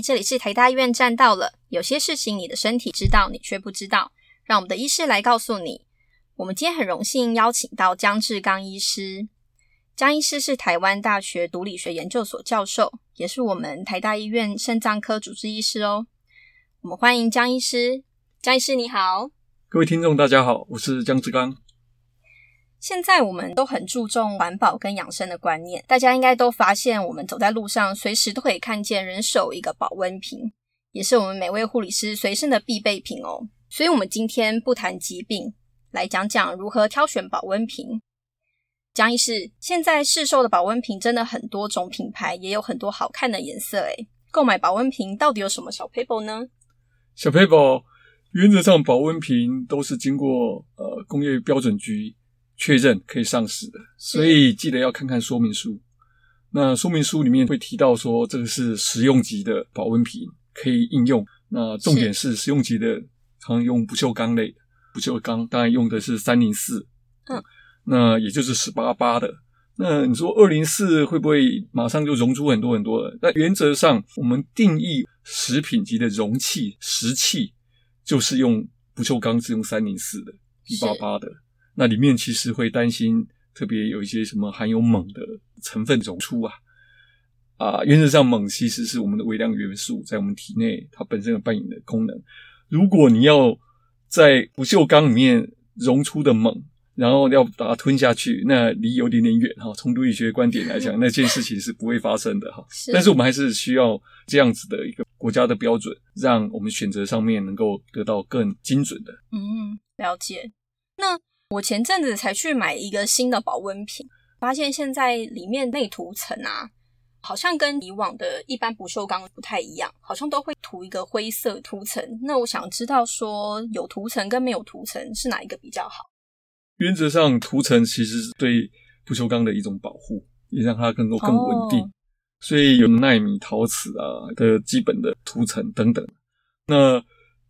这里是台大医院站到了。有些事情你的身体知道，你却不知道，让我们的医师来告诉你。我们今天很荣幸邀请到江志刚医师。江医师是台湾大学毒理学研究所教授，也是我们台大医院肾脏科主治医师哦。我们欢迎江医师。江医师你好，各位听众大家好，我是江志刚。现在我们都很注重环保跟养生的观念，大家应该都发现，我们走在路上，随时都可以看见人手一个保温瓶，也是我们每位护理师随身的必备品哦。所以，我们今天不谈疾病，来讲讲如何挑选保温瓶。江医师，现在市售的保温瓶真的很多种品牌，也有很多好看的颜色，诶，购买保温瓶到底有什么小 paper 呢？小 paper，原则上保温瓶都是经过呃工业标准局。确认可以上市的，所以记得要看看说明书。那说明书里面会提到说，这个是食用级的保温瓶，可以应用。那重点是食用级的，常用不锈钢类的，不锈钢当然用的是三零四，嗯，那也就是十八八的。那你说二零四会不会马上就溶出很多很多了？那原则上，我们定义食品级的容器食器，就是用不锈钢，是用三零四的，一八八的。那里面其实会担心，特别有一些什么含有锰的成分溶出啊啊，原则上锰其实是我们的微量元素，在我们体内它本身有扮演的功能。如果你要在不锈钢里面溶出的锰，然后要把它吞下去，那离有点点远哈。从毒理学观点来讲，那件事情是不会发生的哈。但是我们还是需要这样子的一个国家的标准，让我们选择上面能够得到更精准的。嗯，了解。那我前阵子才去买一个新的保温瓶，发现现在里面内涂层啊，好像跟以往的一般不锈钢不太一样，好像都会涂一个灰色涂层。那我想知道说，有涂层跟没有涂层是哪一个比较好？原则上，涂层其实是对不锈钢的一种保护，也让它能够更稳定。Oh. 所以有纳米、陶瓷啊的基本的涂层等等。那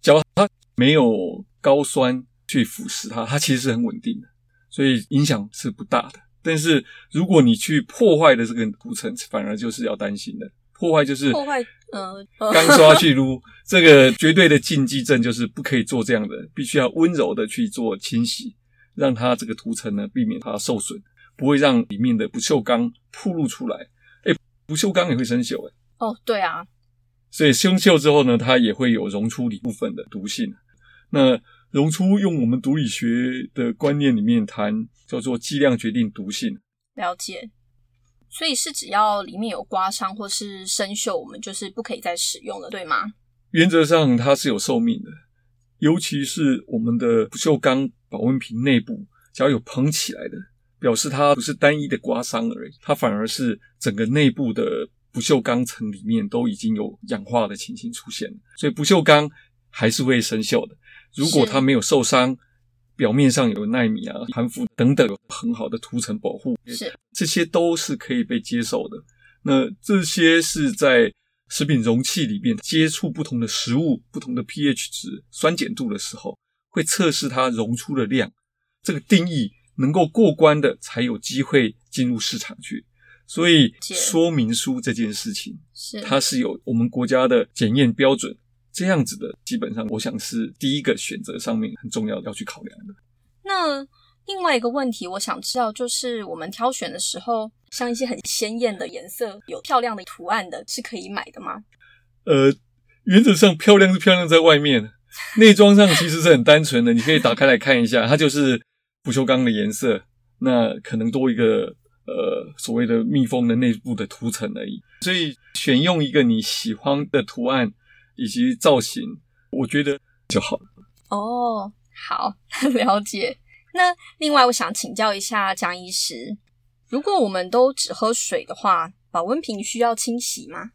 假如它没有高酸。去腐蚀它，它其实是很稳定的，所以影响是不大的。但是如果你去破坏的这个涂层，反而就是要担心的。破坏就是破坏，呃，钢刷去撸，这个绝对的禁忌症就是不可以做这样的，必须要温柔的去做清洗，让它这个涂层呢避免它受损，不会让里面的不锈钢暴露出来。哎，不锈钢也会生锈哎。哦，对啊。所以生锈之后呢，它也会有溶出一部分的毒性。那溶出用我们毒理学的观念里面谈，叫做剂量决定毒性。了解，所以是只要里面有刮伤或是生锈，我们就是不可以再使用了，对吗？原则上它是有寿命的，尤其是我们的不锈钢保温瓶内部，只要有膨起来的，表示它不是单一的刮伤而已，它反而是整个内部的不锈钢层里面都已经有氧化的情形出现了，所以不锈钢还是会生锈的。如果它没有受伤，表面上有纳米啊、含氟等等，有很好的涂层保护，是这些都是可以被接受的。那这些是在食品容器里面接触不同的食物、不同的 pH 值、酸碱度的时候，会测试它溶出的量。这个定义能够过关的，才有机会进入市场去。所以说明书这件事情，是它是有我们国家的检验标准。这样子的，基本上我想是第一个选择上面很重要要去考量的。那另外一个问题，我想知道就是我们挑选的时候，像一些很鲜艳的颜色、有漂亮的图案的，是可以买的吗？呃，原则上漂亮是漂亮在外面，内装上其实是很单纯的，你可以打开来看一下，它就是不锈钢的颜色，那可能多一个呃所谓的密封的内部的涂层而已。所以选用一个你喜欢的图案。以及造型，我觉得就好了。哦，好，了解。那另外，我想请教一下江医师，如果我们都只喝水的话，保温瓶需要清洗吗？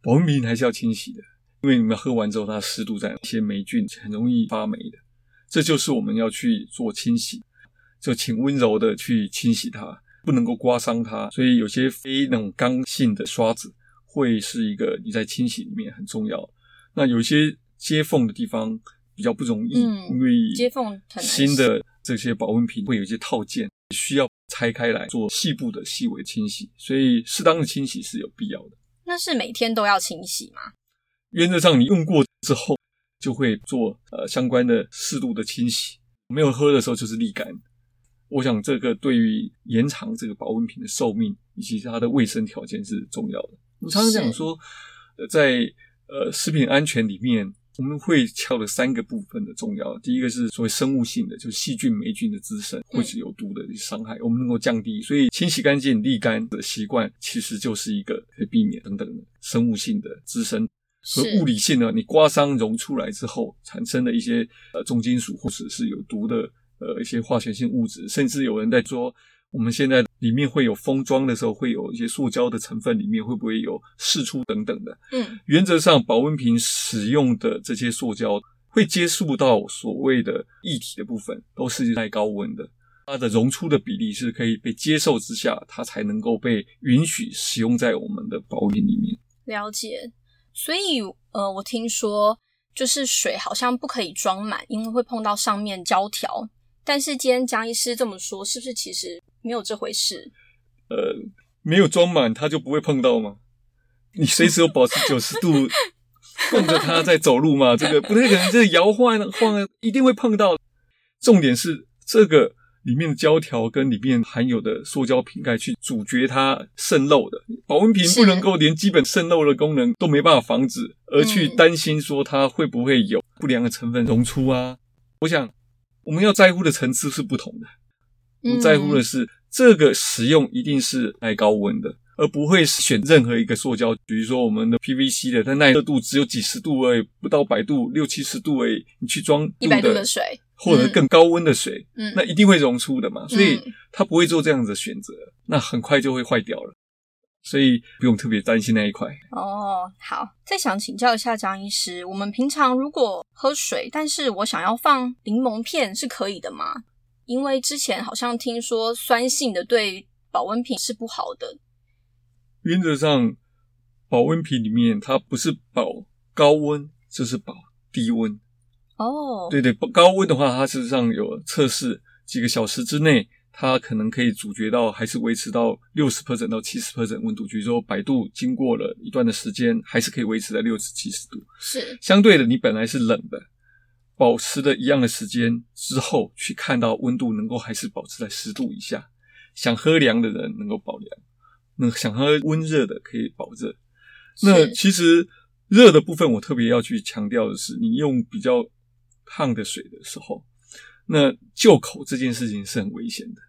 保温瓶还是要清洗的，因为你们喝完之后，它湿度在，一些霉菌很容易发霉的，这就是我们要去做清洗。就请温柔的去清洗它，不能够刮伤它。所以有些非那种刚性的刷子。会是一个你在清洗里面很重要。那有一些接缝的地方比较不容易，嗯、因为接缝新的这些保温瓶会有一些套件需要拆开来做细部的细微清洗，所以适当的清洗是有必要的。那是每天都要清洗吗？原则上，你用过之后就会做呃相关的适度的清洗。没有喝的时候就是沥干。我想这个对于延长这个保温瓶的寿命以及它的卫生条件是重要的。我们常常讲说，呃，在呃食品安全里面，我们会敲的三个部分的重要。第一个是所谓生物性的，就是细菌、霉菌的滋生，或是有毒的伤害，我们能够降低。所以清洗干净、沥干的习惯，其实就是一个可以避免等等的生物性的滋生。和物理性呢，你刮伤溶出来之后产生的一些呃重金属或者是有毒的呃一些化学性物质，甚至有人在说，我们现在里面会有封装的时候会有一些塑胶的成分，里面会不会有释出等等的。嗯，原则上保温瓶使用的这些塑胶会接触到所谓的液体的部分，都是耐高温的，它的溶出的比例是可以被接受之下，它才能够被允许使用在我们的保温瓶里面。了解。所以，呃，我听说就是水好像不可以装满，因为会碰到上面胶条。但是今天江医师这么说，是不是其实没有这回事？呃，没有装满，它就不会碰到吗？你随时有保持九十度 供着它在走路嘛？这个不太可能，这个摇晃晃一定会碰到。重点是这个。里面的胶条跟里面含有的塑胶瓶盖去阻绝它渗漏的，保温瓶不能够连基本渗漏的功能都没办法防止，而去担心说它会不会有不良的成分溶出啊。我想我们要在乎的层次是不同的，我们在乎的是这个使用一定是耐高温的，而不会选任何一个塑胶，比如说我们的 PVC 的，它耐热度只有几十度而已，不到百度，六七十度而已，你去装一百度的水。或者更高温的水，嗯，那一定会溶出的嘛，嗯，所以它不会做这样子的选择，那很快就会坏掉了，所以不用特别担心那一块。哦，好，再想请教一下张医师，我们平常如果喝水，但是我想要放柠檬片是可以的吗？因为之前好像听说酸性的对保温瓶是不好的。原则上，保温瓶里面它不是保高温，就是保低温。哦，oh. 对对，高温的话，它事实上有测试，几个小时之内，它可能可以阻绝到，还是维持到六十 percent 到七十 percent 温度。比如说百度，经过了一段的时间，还是可以维持在六十七十度。是相对的，你本来是冷的，保持的一样的时间之后，去看到温度能够还是保持在十度以下。想喝凉的人能够保凉，那想喝温热的可以保热。那其实热的部分，我特别要去强调的是，你用比较。烫的水的时候，那救口这件事情是很危险的，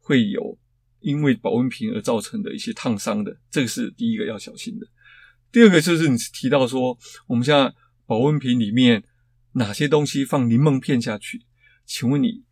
会有因为保温瓶而造成的一些烫伤的，这个是第一个要小心的。第二个就是你提到说，我们现在保温瓶里面哪些东西放柠檬片下去？请问你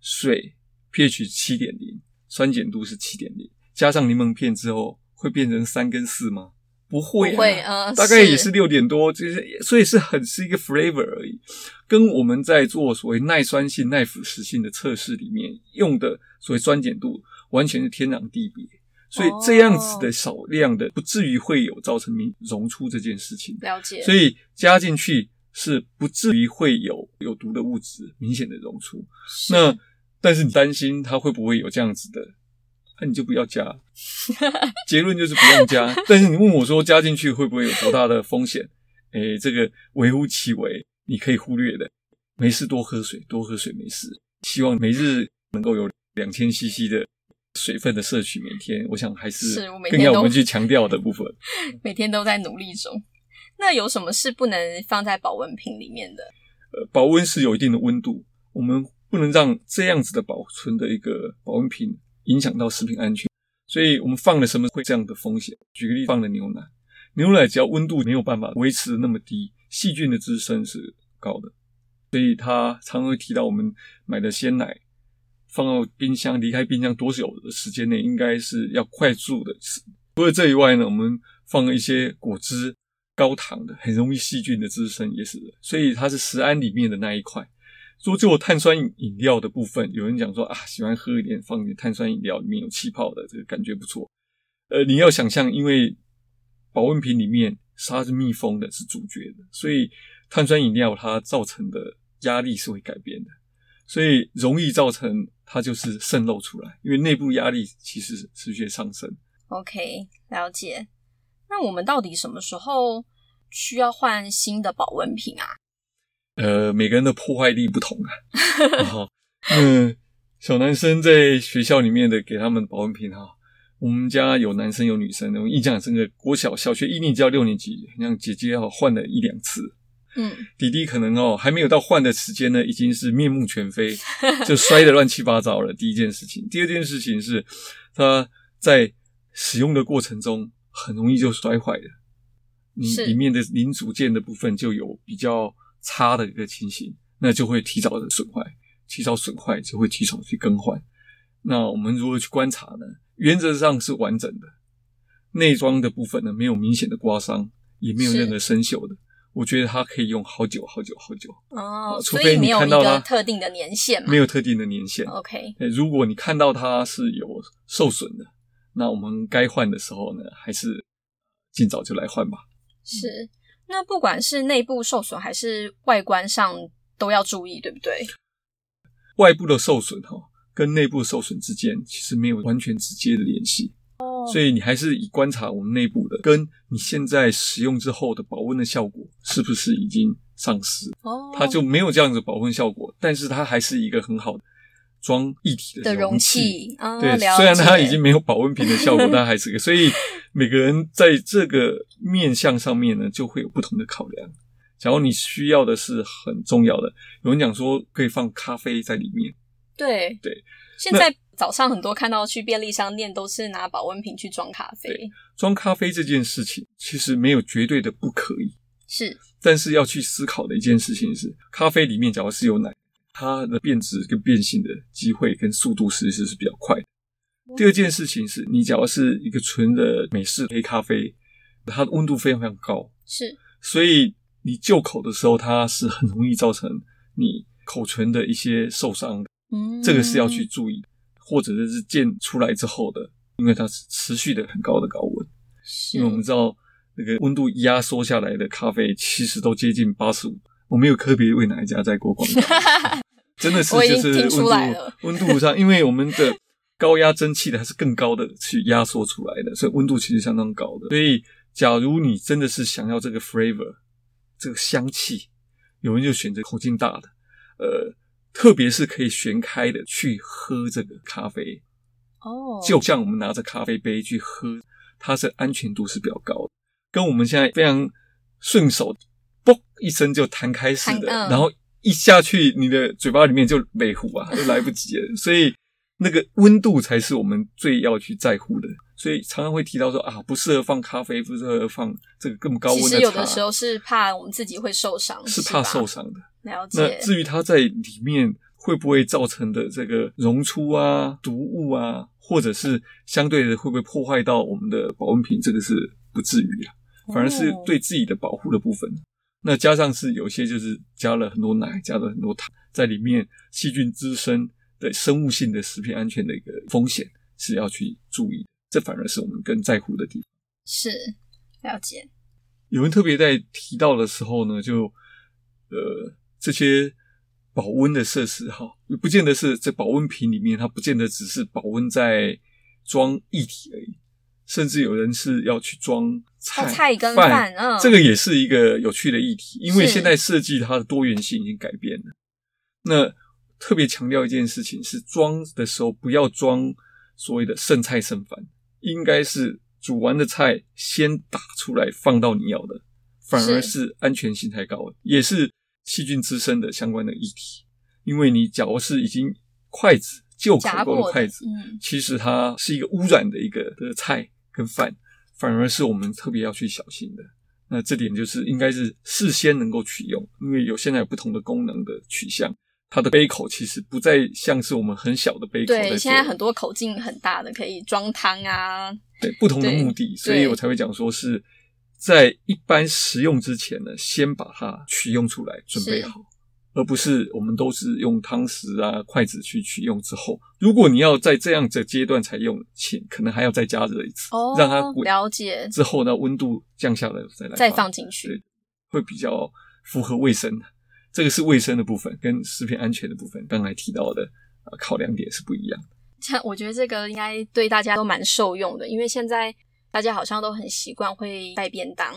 水 pH 七点零，酸碱度是七点零，加上柠檬片之后会变成三跟四吗？不会，啊，不会，啊，大概也是六点多，是就是所以是很是一个 flavor 而已，跟我们在做所谓耐酸性、耐腐蚀性的测试里面用的所谓酸碱度完全是天壤地别，所以这样子的少量的不至于会有造成溶出这件事情。了解，所以加进去是不至于会有有毒的物质明显的溶出。那但是你担心它会不会有这样子的？那你就不要加，结论就是不用加。但是你问我说加进去会不会有多大的风险？诶，这个微乎其微，你可以忽略的。没事，多喝水，多喝水没事。希望每日能够有两千 CC 的水分的摄取，每天我想还是更要我们去强调的部分。每天都在努力中。那有什么是不能放在保温瓶里面的？呃，保温是有一定的温度，我们不能让这样子的保存的一个保温瓶。影响到食品安全，所以我们放了什么会这样的风险？举个例，放了牛奶，牛奶只要温度没有办法维持那么低，细菌的滋生是高的，所以他常会提到我们买的鲜奶放到冰箱，离开冰箱多久的时间内应该是要快速的吃。除了这以外呢，我们放了一些果汁，高糖的，很容易细菌的滋生也是，所以它是食安里面的那一块。说就碳酸饮料的部分，有人讲说啊，喜欢喝一点，放点碳酸饮料，里面有气泡的，这个感觉不错。呃，你要想象，因为保温瓶里面它是密封的，是阻绝的，所以碳酸饮料它造成的压力是会改变的，所以容易造成它就是渗漏出来，因为内部压力其实持续上升。OK，了解。那我们到底什么时候需要换新的保温瓶啊？呃，每个人的破坏力不同啊。嗯，小男生在学校里面的给他们保温瓶哈，我们家有男生有女生，我印象很深刻。国小小学一年级到六年级，像姐姐哈换了一两次，嗯，弟弟可能哦还没有到换的时间呢，已经是面目全非，就摔得乱七八糟了。第一件事情，第二件事情是他在使用的过程中很容易就摔坏了，你里面的零组件的部分就有比较。差的一个情形，那就会提早的损坏，提早损坏就会提早去更换。那我们如何去观察呢？原则上是完整的，内装的部分呢没有明显的刮伤，也没有任何生锈的。我觉得它可以用好久好久好久哦，除非你看到它特定的年限，没有特定的年限。OK，如果你看到它是有受损的，那我们该换的时候呢，还是尽早就来换吧。是。那不管是内部受损还是外观上都要注意，对不对？外部的受损哈，跟内部受损之间其实没有完全直接的联系哦，所以你还是以观察我们内部的，跟你现在使用之后的保温的效果是不是已经丧失哦，它就没有这样子保温效果，但是它还是一个很好的。装液体的容器，容器哦、对，虽然它已经没有保温瓶的效果，但还是个。所以每个人在这个面向上面呢，就会有不同的考量。假如你需要的是很重要的，有人讲说可以放咖啡在里面，对对。现在早上很多看到去便利商店都是拿保温瓶去装咖啡。装咖啡这件事情其实没有绝对的不可以，是。但是要去思考的一件事情是，咖啡里面假如是有奶。它的变质跟变性的机会跟速度其实是比较快的。第二件事情是，你假如是一个纯的美式黑咖啡，它的温度非常非常高，是，所以你就口的时候，它是很容易造成你口唇的一些受伤的。嗯，这个是要去注意，或者是溅出来之后的，因为它是持续的很高的高温。因为我们知道那个温度压缩下来的咖啡，其实都接近八十五。我没有特别为哪一家在过广告。真的是就是温度温度上，因为我们的高压蒸汽的还是更高的去压缩出来的，所以温度其实相当高的。所以，假如你真的是想要这个 flavor 这个香气，有人就选择口径大的，呃，特别是可以旋开的去喝这个咖啡哦，就像我们拿着咖啡杯去喝，它是安全度是比较高的，跟我们现在非常顺手，嘣一声就弹开似的，然后。一下去，你的嘴巴里面就没糊啊，就来不及了。所以那个温度才是我们最要去在乎的。所以常常会提到说啊，不适合放咖啡，不适合放这个更高温的茶。其实有的时候是怕我们自己会受伤，是怕受伤的。了解。那至于它在里面会不会造成的这个溶出啊、毒物啊，或者是相对的会不会破坏到我们的保温瓶，这个是不至于啊，反而是对自己的保护的部分。那加上是有些就是加了很多奶，加了很多糖在里面，细菌滋生的生物性的食品安全的一个风险是要去注意的，这反而是我们更在乎的地方。是，了解。有人特别在提到的时候呢，就呃这些保温的设施哈，不见得是在保温瓶里面，它不见得只是保温在装液体而已。甚至有人是要去装菜、哦、菜跟饭，嗯，这个也是一个有趣的议题，因为现在设计它的多元性已经改变了。那特别强调一件事情是，装的时候不要装所谓的剩菜剩饭，应该是煮完的菜先打出来放到你要的，反而是安全性太高了，也是细菌滋生的相关的议题。因为你假如是已经筷子就口过的筷子，嗯，其实它是一个污染的一个的菜。跟饭反而是我们特别要去小心的，那这点就是应该是事先能够取用，因为有现在有不同的功能的取向，它的杯口其实不再像是我们很小的杯口。对，现在很多口径很大的，可以装汤啊。对，不同的目的，所以我才会讲说是在一般食用之前呢，先把它取用出来，准备好。而不是我们都是用汤匙啊、筷子去取用之后，如果你要在这样的阶段才用，请可能还要再加热一次，哦、让它滚。了解。之后呢，温度降下来再来再放进去，对，会比较符合卫生。这个是卫生的部分，跟食品安全的部分，刚才提到的考量点是不一样的。像 我觉得这个应该对大家都蛮受用的，因为现在大家好像都很习惯会带便当，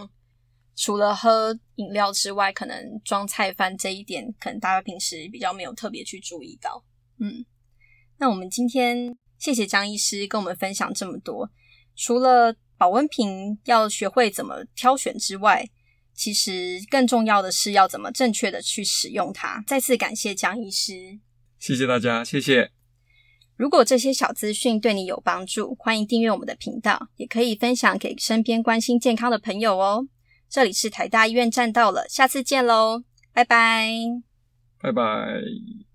除了喝饮料之外，可能装菜饭这一点，可能大家平时比较没有特别去注意到。嗯，那我们今天谢谢张医师跟我们分享这么多。除了保温瓶要学会怎么挑选之外，其实更重要的是要怎么正确的去使用它。再次感谢江医师，谢谢大家，谢谢。如果这些小资讯对你有帮助，欢迎订阅我们的频道，也可以分享给身边关心健康的朋友哦。这里是台大医院站到了，下次见喽，拜拜，拜拜。